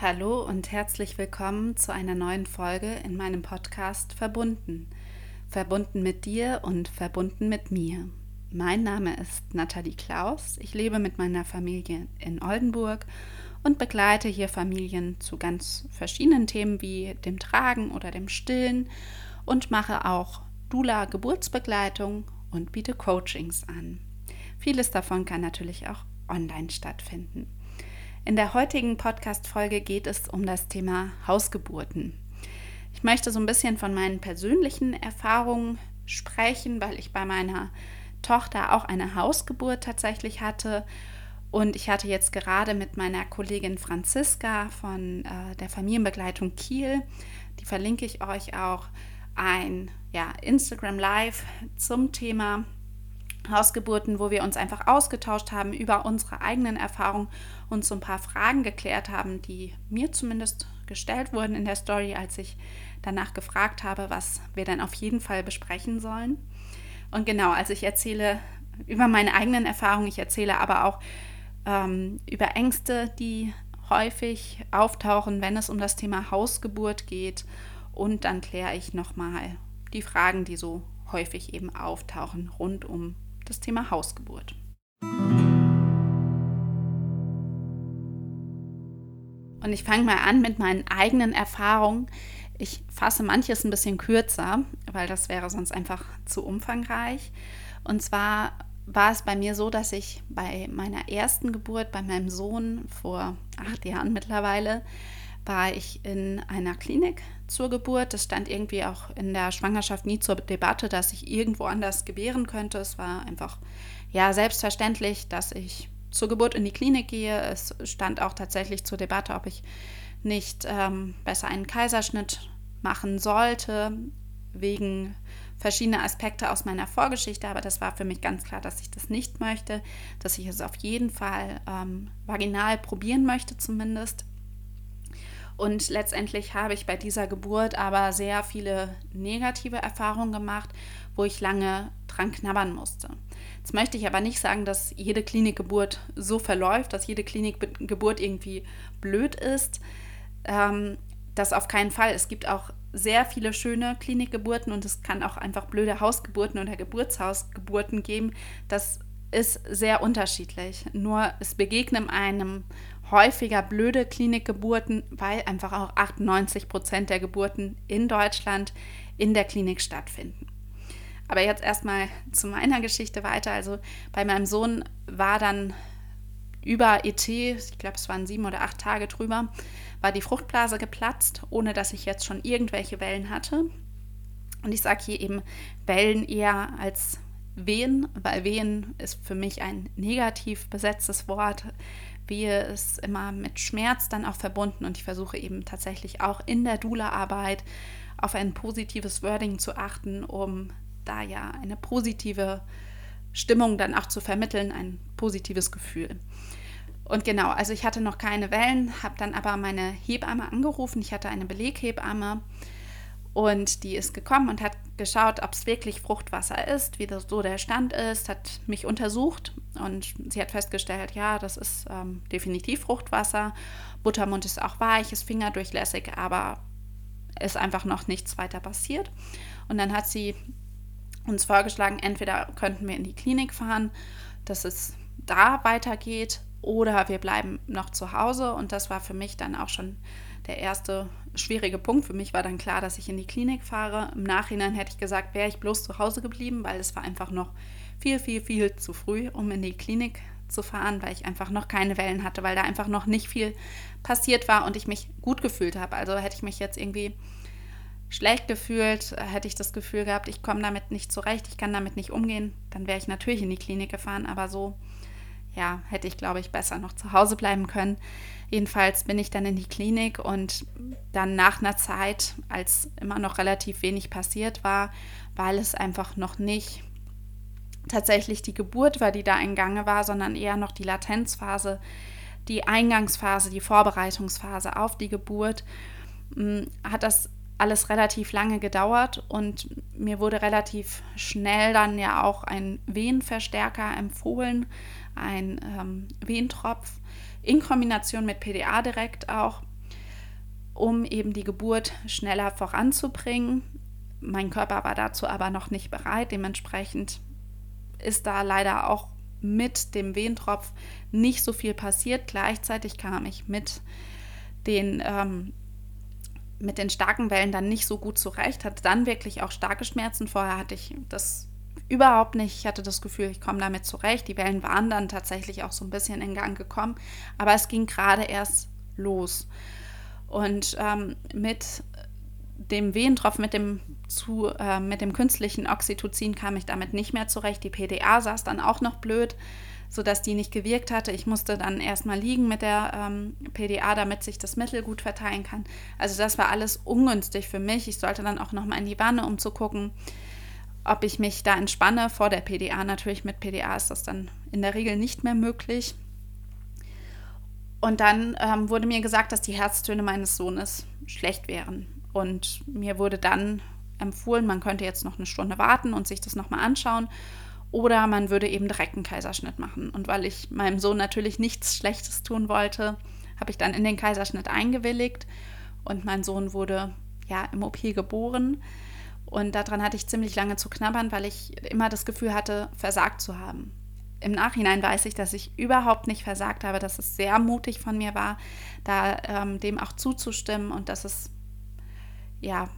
Hallo und herzlich willkommen zu einer neuen Folge in meinem Podcast Verbunden. Verbunden mit dir und verbunden mit mir. Mein Name ist Nathalie Klaus. Ich lebe mit meiner Familie in Oldenburg und begleite hier Familien zu ganz verschiedenen Themen wie dem Tragen oder dem Stillen und mache auch Dula Geburtsbegleitung und biete Coachings an. Vieles davon kann natürlich auch online stattfinden. In der heutigen Podcast-Folge geht es um das Thema Hausgeburten. Ich möchte so ein bisschen von meinen persönlichen Erfahrungen sprechen, weil ich bei meiner Tochter auch eine Hausgeburt tatsächlich hatte. Und ich hatte jetzt gerade mit meiner Kollegin Franziska von äh, der Familienbegleitung Kiel, die verlinke ich euch auch, ein ja, Instagram Live zum Thema Hausgeburten, wo wir uns einfach ausgetauscht haben über unsere eigenen Erfahrungen und so ein paar Fragen geklärt haben, die mir zumindest gestellt wurden in der Story, als ich danach gefragt habe, was wir dann auf jeden Fall besprechen sollen. Und genau, also ich erzähle über meine eigenen Erfahrungen, ich erzähle aber auch ähm, über Ängste, die häufig auftauchen, wenn es um das Thema Hausgeburt geht. Und dann kläre ich nochmal die Fragen, die so häufig eben auftauchen rund um das Thema Hausgeburt. Und ich fange mal an mit meinen eigenen Erfahrungen. Ich fasse manches ein bisschen kürzer, weil das wäre sonst einfach zu umfangreich. Und zwar war es bei mir so, dass ich bei meiner ersten Geburt, bei meinem Sohn vor acht Jahren mittlerweile, war ich in einer Klinik zur Geburt. Das stand irgendwie auch in der Schwangerschaft nie zur Debatte, dass ich irgendwo anders gebären könnte. Es war einfach ja selbstverständlich, dass ich zur Geburt in die Klinik gehe. Es stand auch tatsächlich zur Debatte, ob ich nicht ähm, besser einen Kaiserschnitt machen sollte, wegen verschiedener Aspekte aus meiner Vorgeschichte, aber das war für mich ganz klar, dass ich das nicht möchte, dass ich es auf jeden Fall ähm, vaginal probieren möchte zumindest. Und letztendlich habe ich bei dieser Geburt aber sehr viele negative Erfahrungen gemacht, wo ich lange dran knabbern musste. Jetzt möchte ich aber nicht sagen, dass jede Klinikgeburt so verläuft, dass jede Klinikgeburt irgendwie blöd ist. Ähm, das auf keinen Fall. Es gibt auch sehr viele schöne Klinikgeburten und es kann auch einfach blöde Hausgeburten oder Geburtshausgeburten geben. Das ist sehr unterschiedlich. Nur es begegnen einem häufiger blöde Klinikgeburten, weil einfach auch 98 Prozent der Geburten in Deutschland in der Klinik stattfinden. Aber jetzt erstmal zu meiner Geschichte weiter. Also bei meinem Sohn war dann über ET, ich glaube es waren sieben oder acht Tage drüber, war die Fruchtblase geplatzt, ohne dass ich jetzt schon irgendwelche Wellen hatte. Und ich sage hier eben Wellen eher als Wehen, weil Wehen ist für mich ein negativ besetztes Wort. Wehe ist immer mit Schmerz dann auch verbunden und ich versuche eben tatsächlich auch in der Dula-Arbeit auf ein positives Wording zu achten, um da ja eine positive Stimmung dann auch zu vermitteln, ein positives Gefühl. Und genau, also ich hatte noch keine Wellen, habe dann aber meine Hebamme angerufen. Ich hatte eine Beleghebamme und die ist gekommen und hat geschaut, ob es wirklich Fruchtwasser ist, wie das so der Stand ist, hat mich untersucht und sie hat festgestellt, ja, das ist ähm, definitiv Fruchtwasser. Buttermund ist auch weich, ist fingerdurchlässig, aber ist einfach noch nichts weiter passiert. Und dann hat sie uns vorgeschlagen, entweder könnten wir in die Klinik fahren, dass es da weitergeht, oder wir bleiben noch zu Hause. Und das war für mich dann auch schon der erste schwierige Punkt. Für mich war dann klar, dass ich in die Klinik fahre. Im Nachhinein hätte ich gesagt, wäre ich bloß zu Hause geblieben, weil es war einfach noch viel, viel, viel zu früh, um in die Klinik zu fahren, weil ich einfach noch keine Wellen hatte, weil da einfach noch nicht viel passiert war und ich mich gut gefühlt habe. Also hätte ich mich jetzt irgendwie schlecht gefühlt, hätte ich das Gefühl gehabt, ich komme damit nicht zurecht, ich kann damit nicht umgehen, dann wäre ich natürlich in die Klinik gefahren, aber so ja, hätte ich, glaube ich, besser noch zu Hause bleiben können. Jedenfalls bin ich dann in die Klinik und dann nach einer Zeit, als immer noch relativ wenig passiert war, weil es einfach noch nicht tatsächlich die Geburt war, die da in Gange war, sondern eher noch die Latenzphase, die Eingangsphase, die Vorbereitungsphase auf die Geburt, hm, hat das alles relativ lange gedauert und mir wurde relativ schnell dann ja auch ein Wehenverstärker empfohlen, ein ähm, Wehentropf in Kombination mit PDA direkt auch. um eben die Geburt schneller voranzubringen. Mein Körper war dazu aber noch nicht bereit. Dementsprechend ist da leider auch mit dem Wehentropf nicht so viel passiert. Gleichzeitig kam ich mit den, ähm, mit den starken Wellen dann nicht so gut zurecht, hatte dann wirklich auch starke Schmerzen. Vorher hatte ich das überhaupt nicht. Ich hatte das Gefühl, ich komme damit zurecht. Die Wellen waren dann tatsächlich auch so ein bisschen in Gang gekommen, aber es ging gerade erst los. Und ähm, mit dem Wehentropf, mit dem, zu, äh, mit dem künstlichen Oxytocin kam ich damit nicht mehr zurecht. Die PDA saß dann auch noch blöd, sodass die nicht gewirkt hatte. Ich musste dann erstmal liegen mit der ähm, PDA, damit sich das Mittel gut verteilen kann. Also das war alles ungünstig für mich. Ich sollte dann auch nochmal in die Wanne, um zu gucken, ob ich mich da entspanne. Vor der PDA natürlich, mit PDA ist das dann in der Regel nicht mehr möglich. Und dann ähm, wurde mir gesagt, dass die Herztöne meines Sohnes schlecht wären. Und mir wurde dann empfohlen, man könnte jetzt noch eine Stunde warten und sich das nochmal anschauen. Oder man würde eben direkt einen Kaiserschnitt machen. Und weil ich meinem Sohn natürlich nichts Schlechtes tun wollte, habe ich dann in den Kaiserschnitt eingewilligt. Und mein Sohn wurde ja im OP geboren. Und daran hatte ich ziemlich lange zu knabbern, weil ich immer das Gefühl hatte, versagt zu haben. Im Nachhinein weiß ich, dass ich überhaupt nicht versagt habe, dass es sehr mutig von mir war, da ähm, dem auch zuzustimmen und dass es ja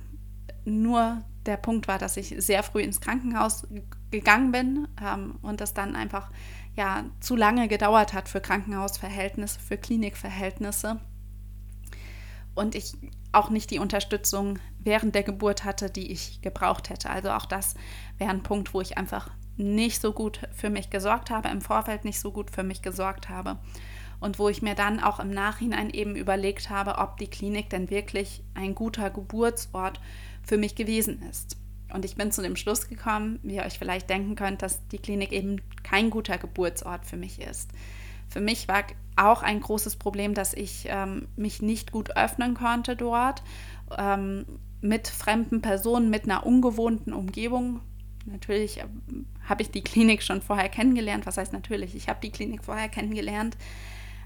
nur der Punkt war, dass ich sehr früh ins Krankenhaus gegangen bin ähm, und das dann einfach ja zu lange gedauert hat für Krankenhausverhältnisse, für Klinikverhältnisse und ich auch nicht die Unterstützung während der Geburt hatte, die ich gebraucht hätte. Also auch das wäre ein Punkt, wo ich einfach nicht so gut für mich gesorgt habe, im Vorfeld nicht so gut für mich gesorgt habe. Und wo ich mir dann auch im Nachhinein eben überlegt habe, ob die Klinik denn wirklich ein guter Geburtsort für mich gewesen ist. Und ich bin zu dem Schluss gekommen, wie ihr euch vielleicht denken könnt, dass die Klinik eben kein guter Geburtsort für mich ist. Für mich war auch ein großes Problem, dass ich ähm, mich nicht gut öffnen konnte dort. Ähm, mit fremden Personen, mit einer ungewohnten Umgebung, Natürlich ähm, habe ich die Klinik schon vorher kennengelernt. Was heißt natürlich? Ich habe die Klinik vorher kennengelernt.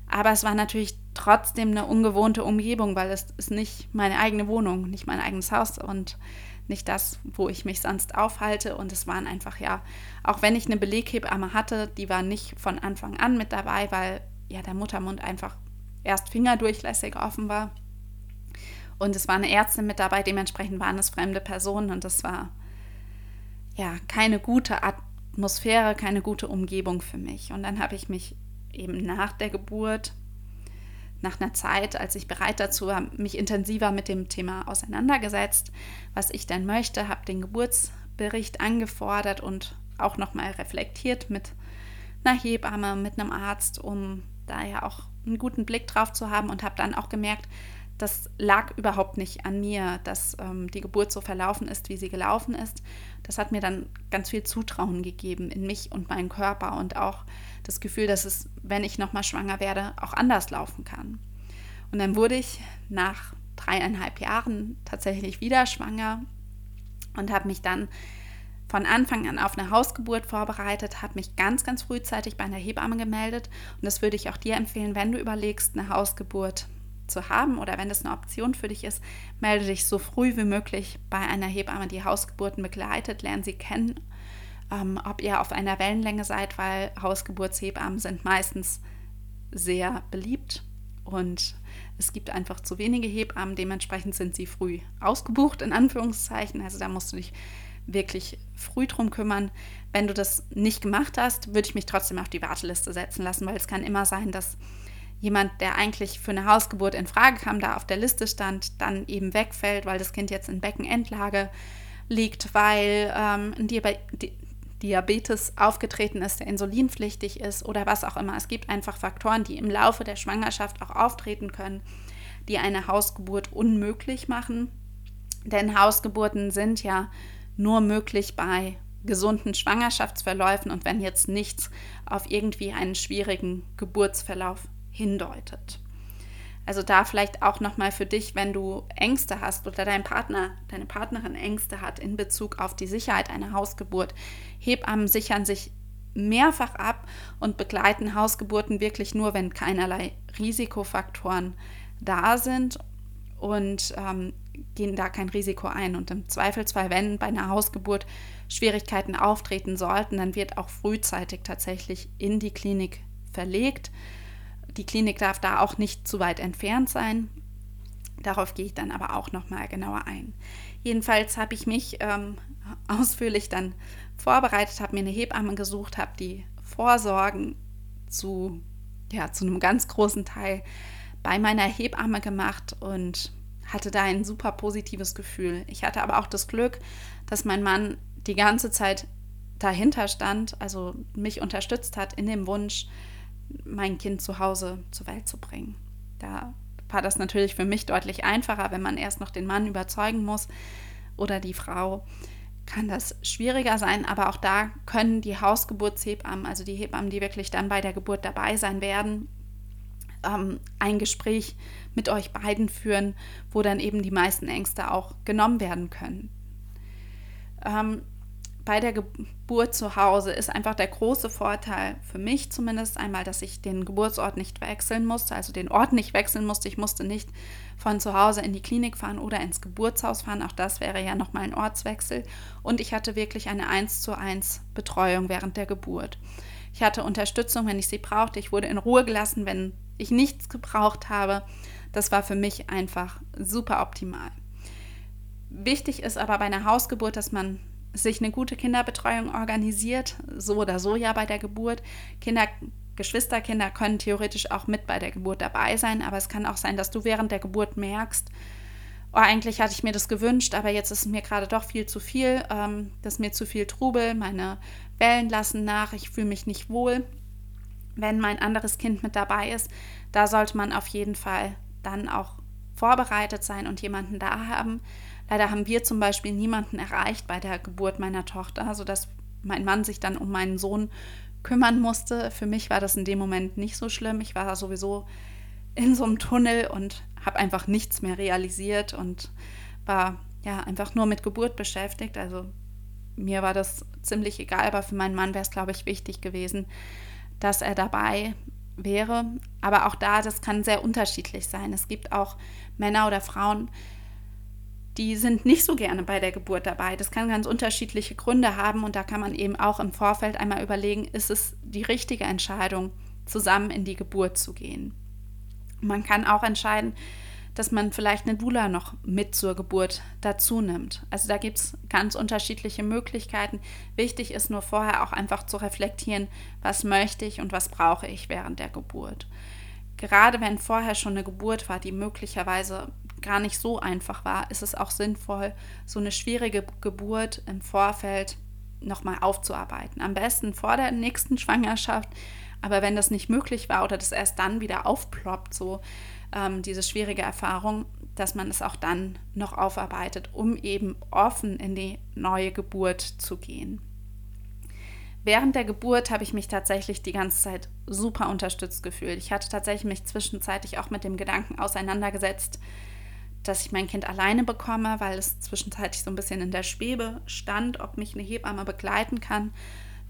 Aber es war natürlich trotzdem eine ungewohnte Umgebung, weil es ist nicht meine eigene Wohnung, nicht mein eigenes Haus und nicht das, wo ich mich sonst aufhalte. Und es waren einfach, ja, auch wenn ich eine Beleghebamme hatte, die war nicht von Anfang an mit dabei, weil ja der Muttermund einfach erst fingerdurchlässig offen war. Und es war eine Ärztin mit dabei, dementsprechend waren es fremde Personen und das war ja, keine gute Atmosphäre, keine gute Umgebung für mich. Und dann habe ich mich eben nach der Geburt, nach einer Zeit, als ich bereit dazu war, mich intensiver mit dem Thema auseinandergesetzt, was ich denn möchte, habe den Geburtsbericht angefordert und auch nochmal reflektiert mit einer Hebamme, mit einem Arzt, um da ja auch einen guten Blick drauf zu haben und habe dann auch gemerkt, das lag überhaupt nicht an mir, dass ähm, die Geburt so verlaufen ist, wie sie gelaufen ist. Das hat mir dann ganz viel Zutrauen gegeben in mich und meinen Körper und auch das Gefühl, dass es, wenn ich nochmal schwanger werde, auch anders laufen kann. Und dann wurde ich nach dreieinhalb Jahren tatsächlich wieder schwanger und habe mich dann von Anfang an auf eine Hausgeburt vorbereitet, habe mich ganz, ganz frühzeitig bei einer Hebamme gemeldet. Und das würde ich auch dir empfehlen, wenn du überlegst, eine Hausgeburt zu haben oder wenn das eine Option für dich ist, melde dich so früh wie möglich bei einer Hebamme, die Hausgeburten begleitet, lerne sie kennen, ähm, ob ihr auf einer Wellenlänge seid, weil Hausgeburtshebammen sind meistens sehr beliebt und es gibt einfach zu wenige Hebammen, dementsprechend sind sie früh ausgebucht, in Anführungszeichen. Also da musst du dich wirklich früh drum kümmern. Wenn du das nicht gemacht hast, würde ich mich trotzdem auf die Warteliste setzen lassen, weil es kann immer sein, dass jemand, der eigentlich für eine Hausgeburt in Frage kam, da auf der Liste stand, dann eben wegfällt, weil das Kind jetzt in Beckenendlage liegt, weil ähm, ein Diabetes aufgetreten ist, der insulinpflichtig ist oder was auch immer. Es gibt einfach Faktoren, die im Laufe der Schwangerschaft auch auftreten können, die eine Hausgeburt unmöglich machen. Denn Hausgeburten sind ja nur möglich bei gesunden Schwangerschaftsverläufen und wenn jetzt nichts auf irgendwie einen schwierigen Geburtsverlauf hindeutet. Also da vielleicht auch nochmal für dich, wenn du Ängste hast oder dein Partner, deine Partnerin Ängste hat in Bezug auf die Sicherheit einer Hausgeburt. Hebammen sichern sich mehrfach ab und begleiten Hausgeburten wirklich nur, wenn keinerlei Risikofaktoren da sind. und ähm, gehen da kein Risiko ein. Und im Zweifelsfall, wenn bei einer Hausgeburt Schwierigkeiten auftreten sollten, dann wird auch frühzeitig tatsächlich in die Klinik verlegt. Die Klinik darf da auch nicht zu weit entfernt sein. Darauf gehe ich dann aber auch noch mal genauer ein. Jedenfalls habe ich mich ähm, ausführlich dann vorbereitet, habe mir eine Hebamme gesucht, habe die Vorsorgen zu, ja, zu einem ganz großen Teil bei meiner Hebamme gemacht und hatte da ein super positives Gefühl. Ich hatte aber auch das Glück, dass mein Mann die ganze Zeit dahinter stand, also mich unterstützt hat in dem Wunsch, mein Kind zu Hause zur Welt zu bringen. Da war das natürlich für mich deutlich einfacher, wenn man erst noch den Mann überzeugen muss oder die Frau, kann das schwieriger sein, aber auch da können die Hausgeburtshebammen, also die Hebammen, die wirklich dann bei der Geburt dabei sein werden, ähm, ein Gespräch mit euch beiden führen, wo dann eben die meisten Ängste auch genommen werden können. Ähm, bei der Geburt zu Hause ist einfach der große Vorteil für mich zumindest einmal, dass ich den Geburtsort nicht wechseln musste, also den Ort nicht wechseln musste. Ich musste nicht von zu Hause in die Klinik fahren oder ins Geburtshaus fahren. Auch das wäre ja nochmal ein Ortswechsel. Und ich hatte wirklich eine 1 zu 1 Betreuung während der Geburt. Ich hatte Unterstützung, wenn ich sie brauchte. Ich wurde in Ruhe gelassen, wenn ich nichts gebraucht habe. Das war für mich einfach super optimal. Wichtig ist aber bei einer Hausgeburt, dass man sich eine gute Kinderbetreuung organisiert, so oder so ja bei der Geburt. Kinder, Geschwisterkinder können theoretisch auch mit bei der Geburt dabei sein, aber es kann auch sein, dass du während der Geburt merkst, oh, eigentlich hatte ich mir das gewünscht, aber jetzt ist mir gerade doch viel zu viel, ähm, das ist mir zu viel Trubel, meine Wellen lassen nach, ich fühle mich nicht wohl. Wenn mein anderes Kind mit dabei ist, da sollte man auf jeden Fall dann auch vorbereitet sein und jemanden da haben, Leider haben wir zum Beispiel niemanden erreicht bei der Geburt meiner Tochter, sodass mein Mann sich dann um meinen Sohn kümmern musste. Für mich war das in dem Moment nicht so schlimm. Ich war sowieso in so einem Tunnel und habe einfach nichts mehr realisiert und war ja einfach nur mit Geburt beschäftigt. Also mir war das ziemlich egal, aber für meinen Mann wäre es, glaube ich, wichtig gewesen, dass er dabei wäre. Aber auch da, das kann sehr unterschiedlich sein. Es gibt auch Männer oder Frauen, die sind nicht so gerne bei der Geburt dabei. Das kann ganz unterschiedliche Gründe haben und da kann man eben auch im Vorfeld einmal überlegen, ist es die richtige Entscheidung, zusammen in die Geburt zu gehen. Man kann auch entscheiden, dass man vielleicht eine Dula noch mit zur Geburt dazu nimmt. Also da gibt es ganz unterschiedliche Möglichkeiten. Wichtig ist nur vorher auch einfach zu reflektieren, was möchte ich und was brauche ich während der Geburt. Gerade wenn vorher schon eine Geburt war, die möglicherweise gar nicht so einfach war, ist es auch sinnvoll, so eine schwierige Geburt im Vorfeld nochmal aufzuarbeiten. Am besten vor der nächsten Schwangerschaft, aber wenn das nicht möglich war oder das erst dann wieder aufploppt, so ähm, diese schwierige Erfahrung, dass man es auch dann noch aufarbeitet, um eben offen in die neue Geburt zu gehen. Während der Geburt habe ich mich tatsächlich die ganze Zeit super unterstützt gefühlt. Ich hatte tatsächlich mich zwischenzeitlich auch mit dem Gedanken auseinandergesetzt, dass ich mein Kind alleine bekomme, weil es zwischenzeitlich so ein bisschen in der Schwebe stand, ob mich eine Hebamme begleiten kann.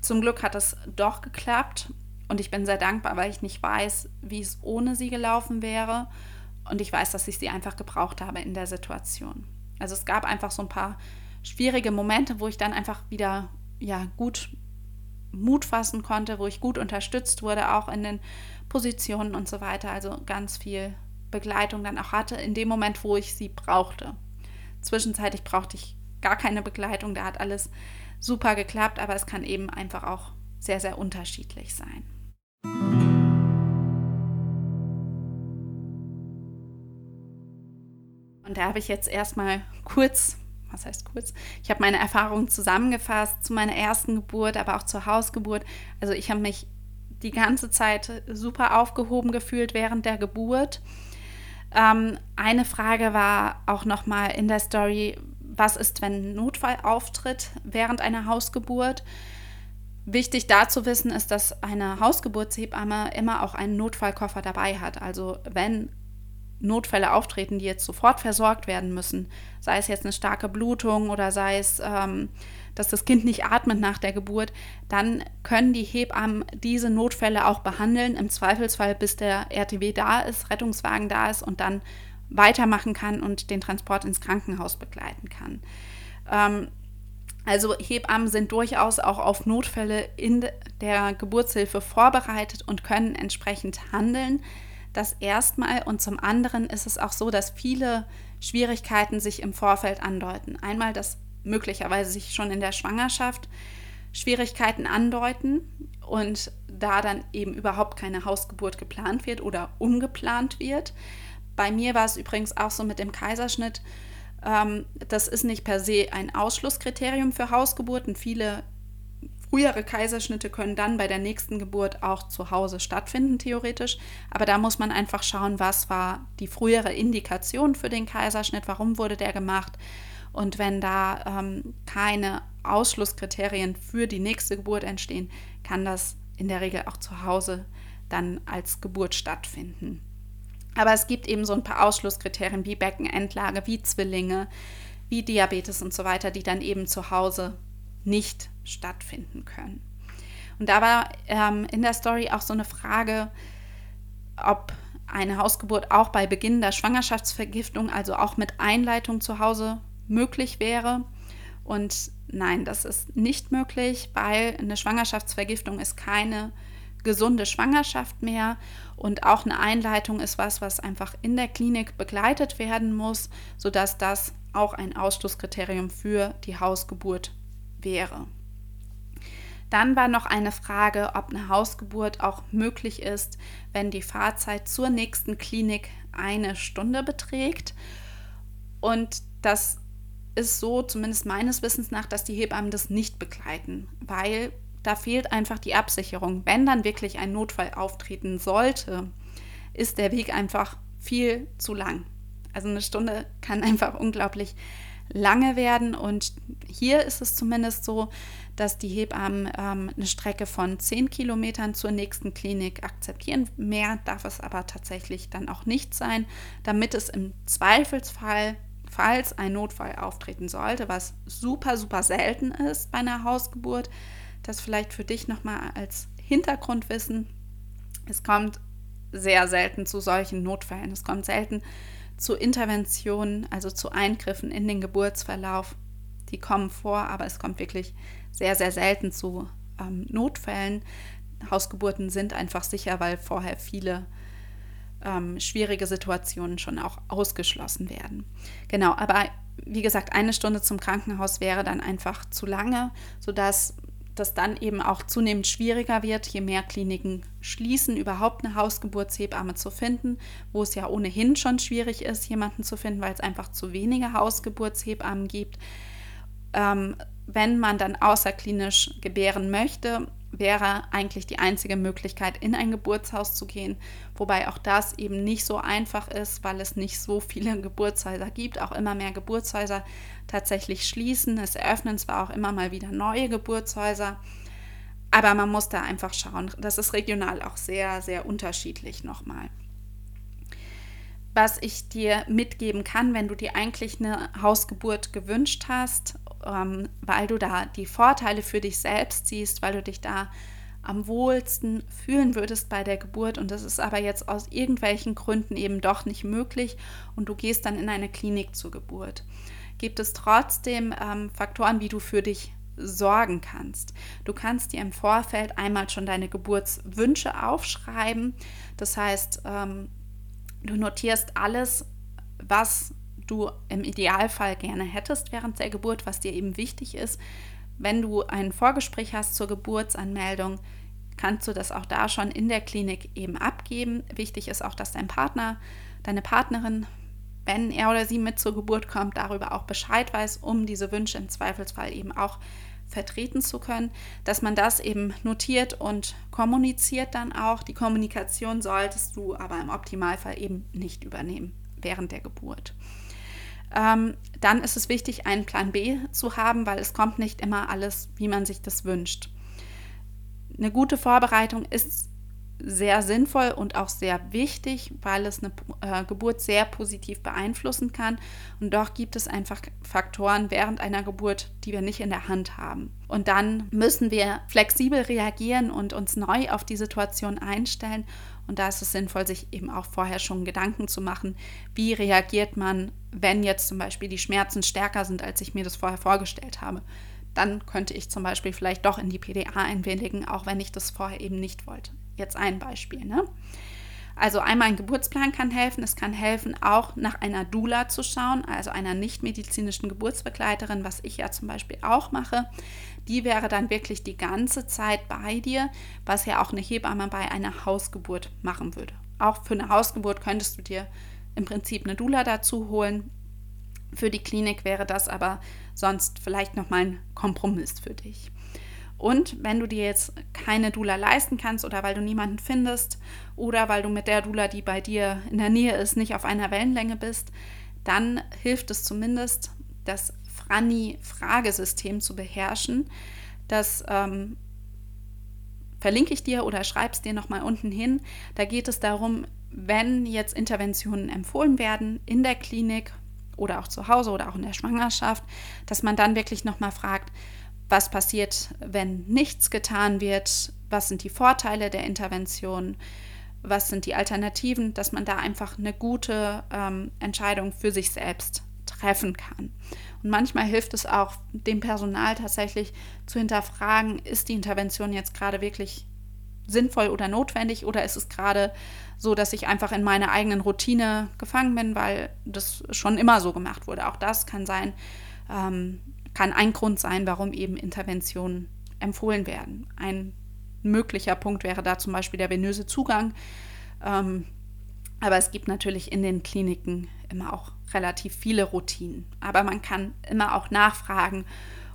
Zum Glück hat es doch geklappt und ich bin sehr dankbar, weil ich nicht weiß, wie es ohne sie gelaufen wäre und ich weiß, dass ich sie einfach gebraucht habe in der Situation. Also es gab einfach so ein paar schwierige Momente, wo ich dann einfach wieder ja gut Mut fassen konnte, wo ich gut unterstützt wurde, auch in den Positionen und so weiter. Also ganz viel Begleitung dann auch hatte, in dem Moment, wo ich sie brauchte. Zwischenzeitlich brauchte ich gar keine Begleitung, da hat alles super geklappt, aber es kann eben einfach auch sehr, sehr unterschiedlich sein. Und da habe ich jetzt erstmal kurz, was heißt kurz, ich habe meine Erfahrungen zusammengefasst zu meiner ersten Geburt, aber auch zur Hausgeburt. Also ich habe mich die ganze Zeit super aufgehoben gefühlt während der Geburt. Ähm, eine Frage war auch nochmal in der Story, was ist, wenn ein Notfall auftritt während einer Hausgeburt? Wichtig da zu wissen ist, dass eine Hausgeburtshebamme immer auch einen Notfallkoffer dabei hat. Also wenn Notfälle auftreten, die jetzt sofort versorgt werden müssen, sei es jetzt eine starke Blutung oder sei es ähm, dass das Kind nicht atmet nach der Geburt, dann können die Hebammen diese Notfälle auch behandeln, im Zweifelsfall bis der RTW da ist, Rettungswagen da ist und dann weitermachen kann und den Transport ins Krankenhaus begleiten kann. Ähm, also Hebammen sind durchaus auch auf Notfälle in der Geburtshilfe vorbereitet und können entsprechend handeln. Das erstmal und zum anderen ist es auch so, dass viele Schwierigkeiten sich im Vorfeld andeuten. Einmal, dass möglicherweise sich schon in der Schwangerschaft Schwierigkeiten andeuten und da dann eben überhaupt keine Hausgeburt geplant wird oder umgeplant wird. Bei mir war es übrigens auch so mit dem Kaiserschnitt. Ähm, das ist nicht per se ein Ausschlusskriterium für Hausgeburten. Viele frühere Kaiserschnitte können dann bei der nächsten Geburt auch zu Hause stattfinden, theoretisch. Aber da muss man einfach schauen, was war die frühere Indikation für den Kaiserschnitt, warum wurde der gemacht. Und wenn da ähm, keine Ausschlusskriterien für die nächste Geburt entstehen, kann das in der Regel auch zu Hause dann als Geburt stattfinden. Aber es gibt eben so ein paar Ausschlusskriterien wie Beckenendlage, wie Zwillinge, wie Diabetes und so weiter, die dann eben zu Hause nicht stattfinden können. Und da war ähm, in der Story auch so eine Frage, ob eine Hausgeburt auch bei Beginn der Schwangerschaftsvergiftung, also auch mit Einleitung zu Hause möglich wäre. Und nein, das ist nicht möglich, weil eine Schwangerschaftsvergiftung ist keine gesunde Schwangerschaft mehr und auch eine Einleitung ist was, was einfach in der Klinik begleitet werden muss, sodass das auch ein Ausschlusskriterium für die Hausgeburt wäre. Dann war noch eine Frage, ob eine Hausgeburt auch möglich ist, wenn die Fahrzeit zur nächsten Klinik eine Stunde beträgt. Und das ist so, zumindest meines Wissens nach, dass die Hebammen das nicht begleiten, weil da fehlt einfach die Absicherung. Wenn dann wirklich ein Notfall auftreten sollte, ist der Weg einfach viel zu lang. Also eine Stunde kann einfach unglaublich lange werden. Und hier ist es zumindest so, dass die Hebammen ähm, eine Strecke von 10 Kilometern zur nächsten Klinik akzeptieren. Mehr darf es aber tatsächlich dann auch nicht sein, damit es im Zweifelsfall, falls ein Notfall auftreten sollte, was super, super selten ist bei einer Hausgeburt, das vielleicht für dich nochmal als Hintergrundwissen. Es kommt sehr selten zu solchen Notfällen. Es kommt selten zu Interventionen, also zu Eingriffen in den Geburtsverlauf. Die kommen vor, aber es kommt wirklich sehr, sehr selten zu ähm, Notfällen. Hausgeburten sind einfach sicher, weil vorher viele ähm, schwierige Situationen schon auch ausgeschlossen werden. Genau, aber wie gesagt, eine Stunde zum Krankenhaus wäre dann einfach zu lange, sodass das dann eben auch zunehmend schwieriger wird, je mehr Kliniken schließen, überhaupt eine Hausgeburtshebamme zu finden, wo es ja ohnehin schon schwierig ist, jemanden zu finden, weil es einfach zu wenige Hausgeburtshebammen gibt. Ähm, wenn man dann außerklinisch gebären möchte, wäre eigentlich die einzige Möglichkeit, in ein Geburtshaus zu gehen, wobei auch das eben nicht so einfach ist, weil es nicht so viele Geburtshäuser gibt, auch immer mehr Geburtshäuser tatsächlich schließen. Es eröffnen zwar auch immer mal wieder neue Geburtshäuser, aber man muss da einfach schauen. Das ist regional auch sehr, sehr unterschiedlich nochmal. Was ich dir mitgeben kann, wenn du dir eigentlich eine Hausgeburt gewünscht hast, ähm, weil du da die Vorteile für dich selbst siehst, weil du dich da am wohlsten fühlen würdest bei der Geburt und das ist aber jetzt aus irgendwelchen Gründen eben doch nicht möglich und du gehst dann in eine Klinik zur Geburt gibt es trotzdem ähm, Faktoren, wie du für dich sorgen kannst. Du kannst dir im Vorfeld einmal schon deine Geburtswünsche aufschreiben. Das heißt, ähm, du notierst alles, was du im Idealfall gerne hättest während der Geburt, was dir eben wichtig ist. Wenn du ein Vorgespräch hast zur Geburtsanmeldung, kannst du das auch da schon in der Klinik eben abgeben. Wichtig ist auch, dass dein Partner, deine Partnerin wenn er oder sie mit zur Geburt kommt, darüber auch Bescheid weiß, um diese Wünsche im Zweifelsfall eben auch vertreten zu können, dass man das eben notiert und kommuniziert dann auch. Die Kommunikation solltest du aber im Optimalfall eben nicht übernehmen während der Geburt. Ähm, dann ist es wichtig, einen Plan B zu haben, weil es kommt nicht immer alles, wie man sich das wünscht. Eine gute Vorbereitung ist sehr sinnvoll und auch sehr wichtig, weil es eine äh, Geburt sehr positiv beeinflussen kann. Und doch gibt es einfach Faktoren während einer Geburt, die wir nicht in der Hand haben. Und dann müssen wir flexibel reagieren und uns neu auf die Situation einstellen. Und da ist es sinnvoll, sich eben auch vorher schon Gedanken zu machen, wie reagiert man, wenn jetzt zum Beispiel die Schmerzen stärker sind, als ich mir das vorher vorgestellt habe dann könnte ich zum Beispiel vielleicht doch in die PDA einwilligen, auch wenn ich das vorher eben nicht wollte. Jetzt ein Beispiel. Ne? Also einmal ein Geburtsplan kann helfen. Es kann helfen, auch nach einer Doula zu schauen, also einer nichtmedizinischen Geburtsbegleiterin, was ich ja zum Beispiel auch mache. Die wäre dann wirklich die ganze Zeit bei dir, was ja auch eine Hebamme bei einer Hausgeburt machen würde. Auch für eine Hausgeburt könntest du dir im Prinzip eine Doula dazu holen. Für die Klinik wäre das aber sonst vielleicht nochmal ein Kompromiss für dich. Und wenn du dir jetzt keine Dula leisten kannst oder weil du niemanden findest oder weil du mit der Dula, die bei dir in der Nähe ist, nicht auf einer Wellenlänge bist, dann hilft es zumindest, das Franni-Fragesystem zu beherrschen. Das ähm, verlinke ich dir oder schreib's dir nochmal unten hin. Da geht es darum, wenn jetzt Interventionen empfohlen werden in der Klinik oder auch zu Hause oder auch in der Schwangerschaft, dass man dann wirklich nochmal fragt, was passiert, wenn nichts getan wird, was sind die Vorteile der Intervention, was sind die Alternativen, dass man da einfach eine gute ähm, Entscheidung für sich selbst treffen kann. Und manchmal hilft es auch dem Personal tatsächlich zu hinterfragen, ist die Intervention jetzt gerade wirklich sinnvoll oder notwendig oder ist es gerade so, dass ich einfach in meiner eigenen Routine gefangen bin, weil das schon immer so gemacht wurde. Auch das kann sein, ähm, kann ein Grund sein, warum eben Interventionen empfohlen werden. Ein möglicher Punkt wäre da zum Beispiel der venöse Zugang. Ähm, aber es gibt natürlich in den Kliniken immer auch relativ viele Routinen. Aber man kann immer auch nachfragen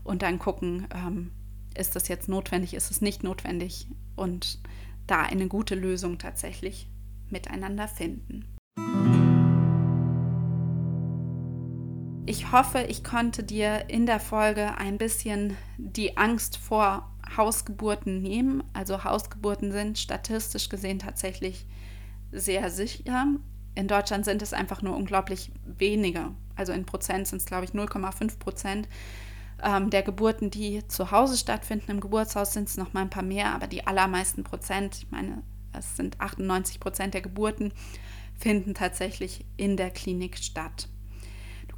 und dann gucken, ähm, ist das jetzt notwendig, ist es nicht notwendig und da eine gute Lösung tatsächlich miteinander finden. Ich hoffe, ich konnte dir in der Folge ein bisschen die Angst vor Hausgeburten nehmen. Also Hausgeburten sind statistisch gesehen tatsächlich sehr sicher. In Deutschland sind es einfach nur unglaublich wenige. Also in Prozent sind es, glaube ich, 0,5 Prozent ähm, der Geburten, die zu Hause stattfinden. Im Geburtshaus sind es noch mal ein paar mehr, aber die allermeisten Prozent, ich meine, es sind 98 Prozent der Geburten, finden tatsächlich in der Klinik statt.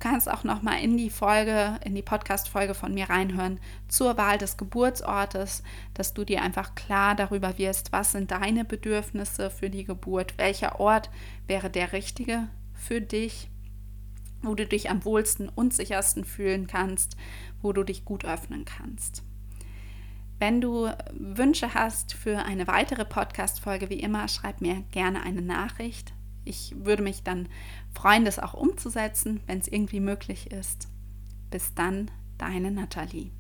Du kannst auch noch mal in die Folge, in die Podcast-Folge von mir reinhören zur Wahl des Geburtsortes, dass du dir einfach klar darüber wirst, was sind deine Bedürfnisse für die Geburt, welcher Ort wäre der richtige für dich, wo du dich am wohlsten und sichersten fühlen kannst, wo du dich gut öffnen kannst. Wenn du Wünsche hast für eine weitere Podcast-Folge, wie immer, schreib mir gerne eine Nachricht. Ich würde mich dann freuen, das auch umzusetzen, wenn es irgendwie möglich ist. Bis dann, deine Nathalie.